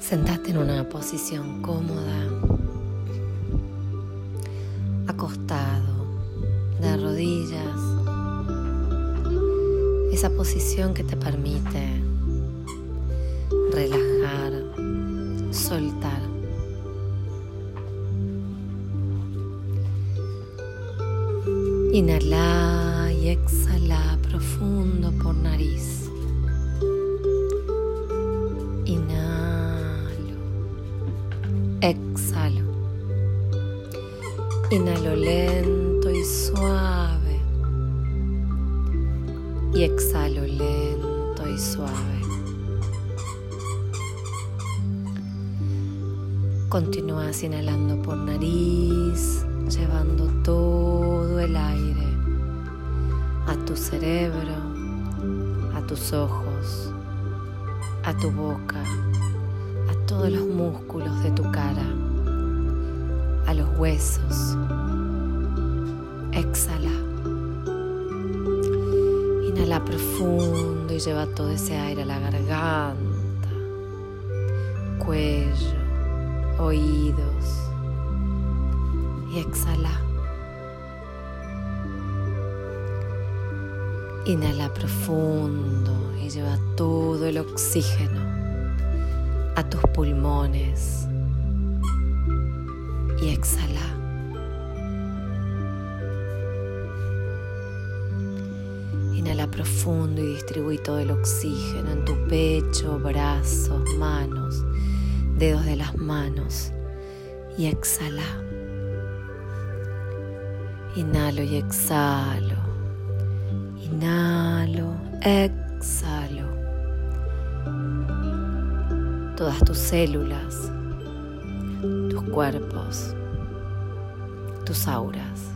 Sentate en una posición cómoda, acostado, de rodillas, esa posición que te permite relajar, soltar. Inhala exhala profundo por nariz. Exhalo. Inhalo lento y suave. Y exhalo lento y suave. Continúas inhalando por nariz, cerebro, a tus ojos, a tu boca todos los músculos de tu cara, a los huesos. Exhala. Inhala profundo y lleva todo ese aire a la garganta, cuello, oídos. Y exhala. Inhala profundo y lleva todo el oxígeno a tus pulmones y exhala. Inhala profundo y distribuye todo el oxígeno en tu pecho, brazos, manos, dedos de las manos y exhala. Inhalo y exhalo. Inhalo, exhalo. Todas tus células, tus cuerpos, tus auras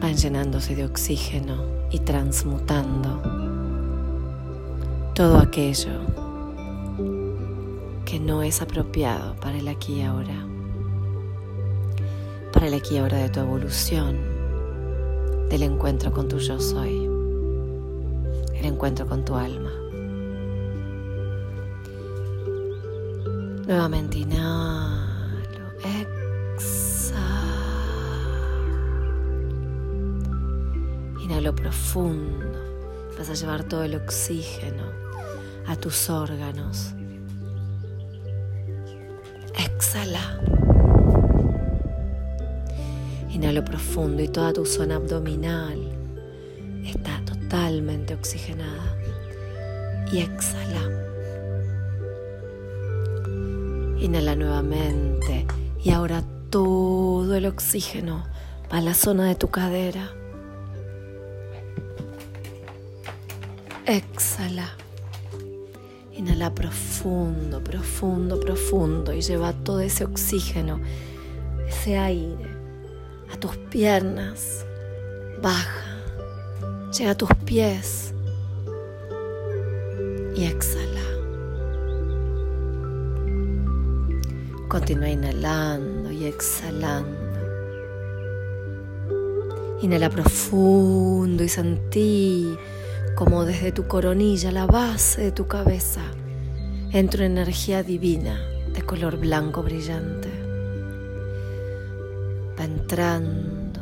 van llenándose de oxígeno y transmutando todo aquello que no es apropiado para el aquí y ahora, para el aquí y ahora de tu evolución, del encuentro con tu yo soy, el encuentro con tu alma. Nuevamente inhalo, exhalo. Inhalo profundo. Vas a llevar todo el oxígeno a tus órganos. Exhala. Inhalo profundo y toda tu zona abdominal está totalmente oxigenada. Y exhala. Inhala nuevamente y ahora todo el oxígeno va a la zona de tu cadera. Exhala. Inhala profundo, profundo, profundo y lleva todo ese oxígeno, ese aire a tus piernas. Baja, llega a tus pies y exhala. Continúa inhalando y exhalando. Inhala profundo y sentí como desde tu coronilla, la base de tu cabeza, entra una energía divina de color blanco brillante. Entrando,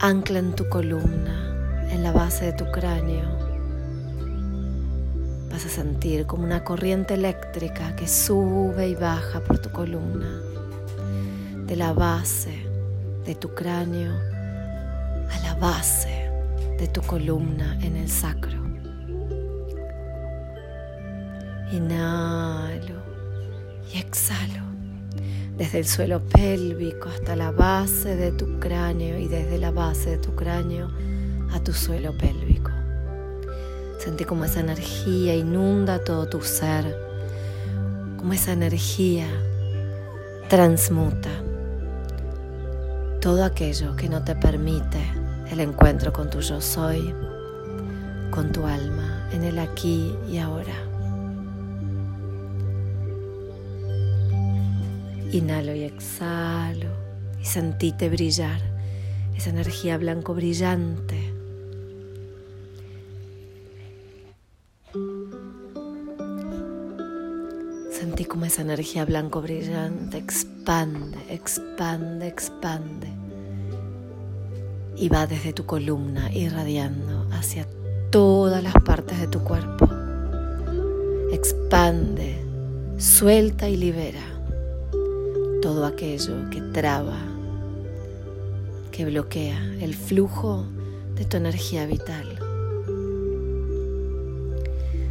ancla en tu columna, en la base de tu cráneo. Vas a sentir como una corriente eléctrica que sube y baja por tu columna, de la base de tu cráneo a la base de tu columna en el sacro. Inhalo y exhalo desde el suelo pélvico hasta la base de tu cráneo y desde la base de tu cráneo a tu suelo pélvico. Sentí como esa energía inunda todo tu ser, como esa energía transmuta todo aquello que no te permite el encuentro con tu yo soy, con tu alma, en el aquí y ahora. Inhalo y exhalo y sentíte brillar esa energía blanco brillante. Sentí como esa energía blanco brillante expande, expande, expande y va desde tu columna irradiando hacia todas las partes de tu cuerpo. Expande, suelta y libera todo aquello que traba que bloquea el flujo de tu energía vital.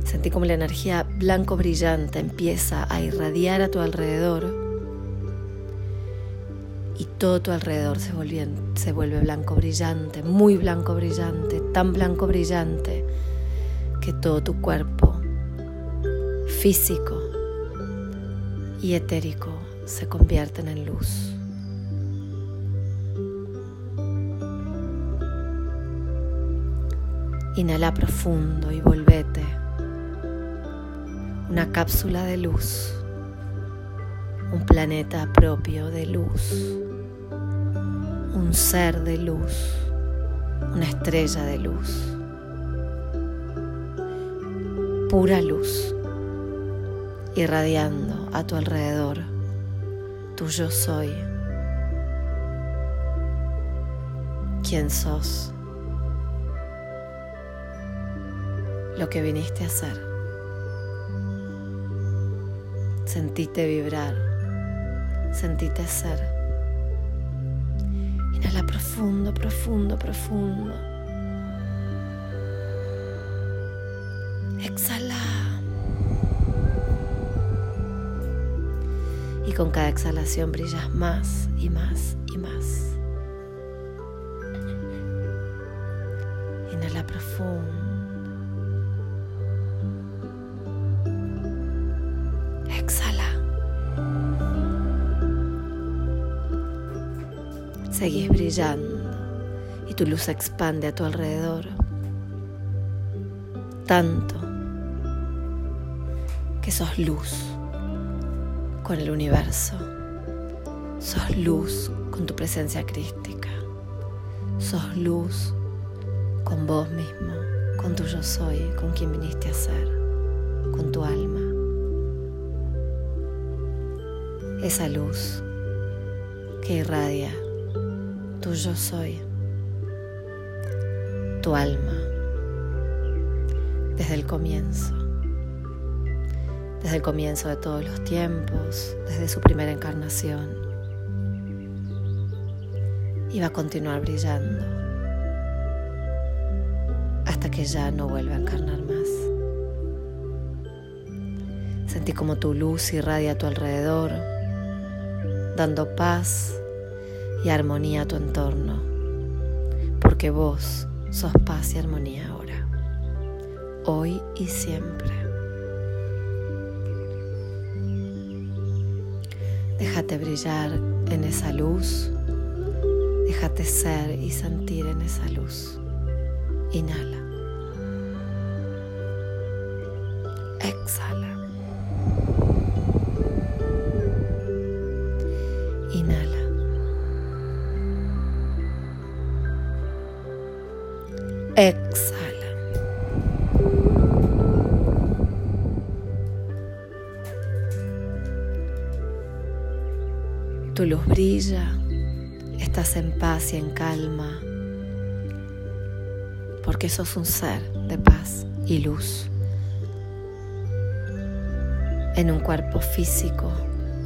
Sentí como la energía blanco brillante empieza a irradiar a tu alrededor y todo tu alrededor se se vuelve blanco brillante, muy blanco brillante, tan blanco brillante que todo tu cuerpo físico y etérico se convierten en luz. Inhala profundo y volvete. Una cápsula de luz. Un planeta propio de luz. Un ser de luz. Una estrella de luz. Pura luz. Irradiando a tu alrededor. Tu yo soy. ¿Quién sos? lo que viniste a hacer. Sentite vibrar, sentite ser. Inhala profundo, profundo, profundo. Exhala. Con cada exhalación brillas más y más y más. Inhala profundo. Seguís brillando y tu luz se expande a tu alrededor. Tanto que sos luz con el universo. Sos luz con tu presencia crística. Sos luz con vos mismo, con tu yo soy, con quien viniste a ser, con tu alma. Esa luz que irradia tu yo soy, tu alma, desde el comienzo, desde el comienzo de todos los tiempos, desde su primera encarnación, y va a continuar brillando hasta que ya no vuelva a encarnar más. Sentí como tu luz irradia a tu alrededor, dando paz y armonía a tu entorno, porque vos sos paz y armonía ahora, hoy y siempre. Déjate brillar en esa luz, déjate ser y sentir en esa luz. Inhala. Exhala. Tu luz brilla, estás en paz y en calma, porque sos un ser de paz y luz, en un cuerpo físico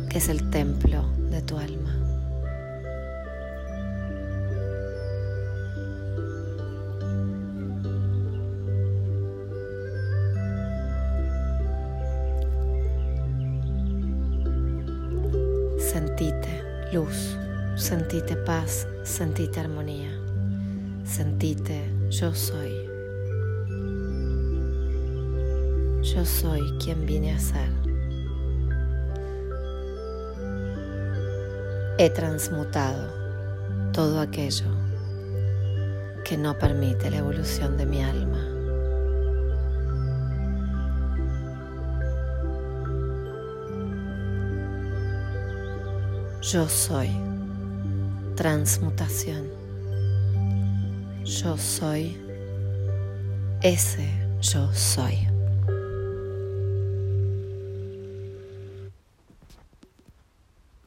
que es el templo de tu alma. Luz, sentite paz, sentite armonía, sentite yo soy. Yo soy quien vine a ser. He transmutado todo aquello que no permite la evolución de mi alma. Yo soy transmutación. Yo soy ese yo soy.